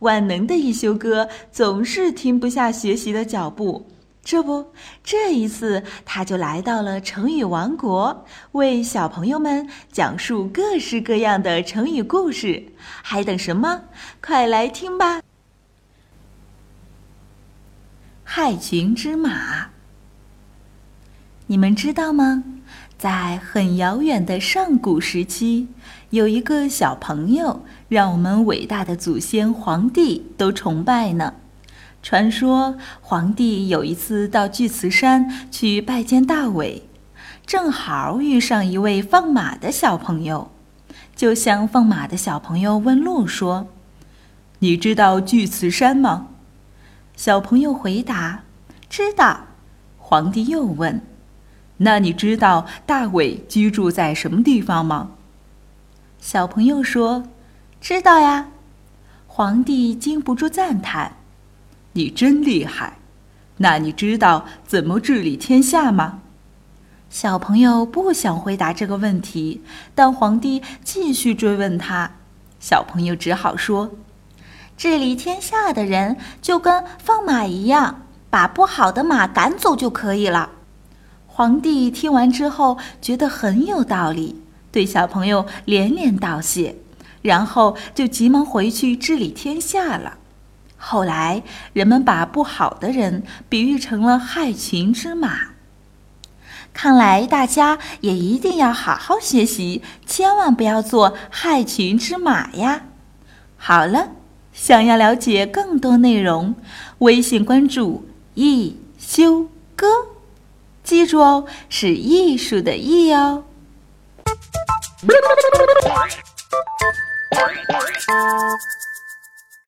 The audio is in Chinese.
万能的一休哥总是停不下学习的脚步。这不，这一次他就来到了成语王国，为小朋友们讲述各式各样的成语故事。还等什么？快来听吧！害群之马，你们知道吗？在很遥远的上古时期，有一个小朋友，让我们伟大的祖先黄帝都崇拜呢。传说皇帝有一次到巨慈山去拜见大伟，正好遇上一位放马的小朋友，就向放马的小朋友问路说：“你知道巨慈山吗？”小朋友回答：“知道。”皇帝又问：“那你知道大伟居住在什么地方吗？”小朋友说：“知道呀。”皇帝禁不住赞叹。你真厉害，那你知道怎么治理天下吗？小朋友不想回答这个问题，但皇帝继续追问他，小朋友只好说：“治理天下的人就跟放马一样，把不好的马赶走就可以了。”皇帝听完之后觉得很有道理，对小朋友连连道谢，然后就急忙回去治理天下了。后来，人们把不好的人比喻成了害群之马。看来大家也一定要好好学习，千万不要做害群之马呀！好了，想要了解更多内容，微信关注“一休哥”，记住哦，是艺术的“艺”哦。